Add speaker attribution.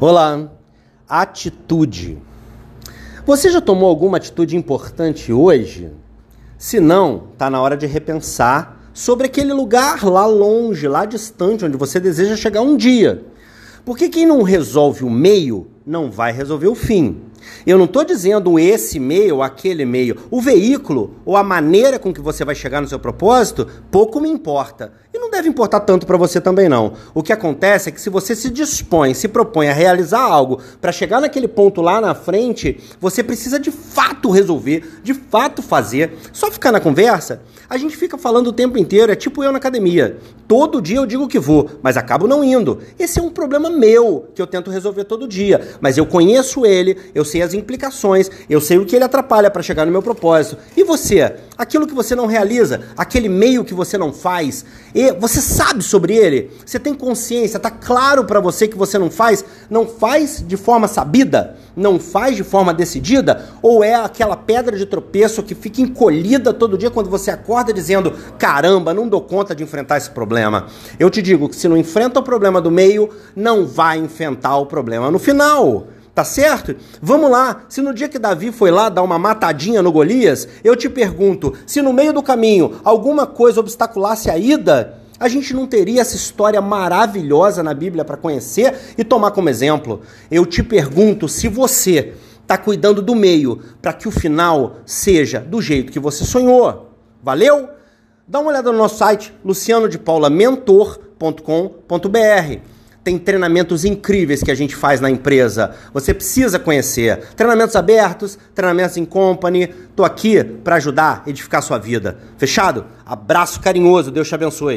Speaker 1: Olá, atitude. Você já tomou alguma atitude importante hoje? Se não, tá na hora de repensar sobre aquele lugar lá longe, lá distante, onde você deseja chegar um dia. Porque quem não resolve o meio não vai resolver o fim. Eu não estou dizendo esse meio ou aquele meio. O veículo ou a maneira com que você vai chegar no seu propósito, pouco me importa. Deve importar tanto para você também não. O que acontece é que se você se dispõe, se propõe a realizar algo para chegar naquele ponto lá na frente, você precisa de fato resolver, de fato fazer. Só ficar na conversa, a gente fica falando o tempo inteiro, é tipo eu na academia. Todo dia eu digo que vou, mas acabo não indo. Esse é um problema meu que eu tento resolver todo dia, mas eu conheço ele, eu sei as implicações, eu sei o que ele atrapalha para chegar no meu propósito. E você? Aquilo que você não realiza, aquele meio que você não faz, e você sabe sobre ele? Você tem consciência, tá claro para você que você não faz? Não faz de forma sabida? Não faz de forma decidida? Ou é aquela pedra de tropeço que fica encolhida todo dia quando você acorda dizendo: "Caramba, não dou conta de enfrentar esse problema"? Eu te digo que se não enfrenta o problema do meio, não vai enfrentar o problema no final. Tá certo? Vamos lá. Se no dia que Davi foi lá dar uma matadinha no Golias, eu te pergunto: se no meio do caminho alguma coisa obstaculasse a ida, a gente não teria essa história maravilhosa na Bíblia para conhecer e tomar como exemplo? Eu te pergunto se você está cuidando do meio para que o final seja do jeito que você sonhou. Valeu? Dá uma olhada no nosso site lucianodepaulamentor.com.br tem treinamentos incríveis que a gente faz na empresa. Você precisa conhecer. Treinamentos abertos, treinamentos em company. Tô aqui para ajudar a edificar sua vida. Fechado? Abraço carinhoso. Deus te abençoe.